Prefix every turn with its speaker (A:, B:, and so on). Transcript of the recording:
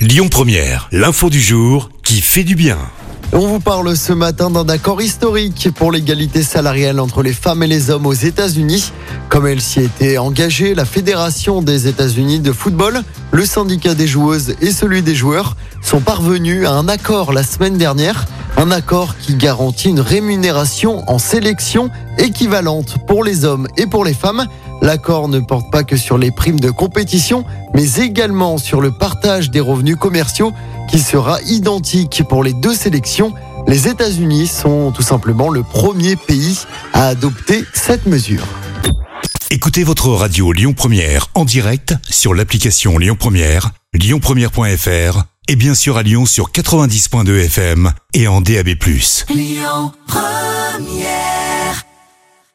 A: Lyon Première, l'info du jour qui fait du bien.
B: On vous parle ce matin d'un accord historique pour l'égalité salariale entre les femmes et les hommes aux États-Unis. Comme elle s'y était engagée, la Fédération des États-Unis de football, le syndicat des joueuses et celui des joueurs sont parvenus à un accord la semaine dernière. Un accord qui garantit une rémunération en sélection équivalente pour les hommes et pour les femmes. L'accord ne porte pas que sur les primes de compétition, mais également sur le partage des revenus commerciaux qui sera identique pour les deux sélections. Les États-Unis sont tout simplement le premier pays à adopter cette mesure.
A: Écoutez votre radio Lyon Première en direct sur l'application Lyon Première, lyonpremière.fr et bien sûr à Lyon sur 90.2 FM et en DAB+.
C: Lyon Première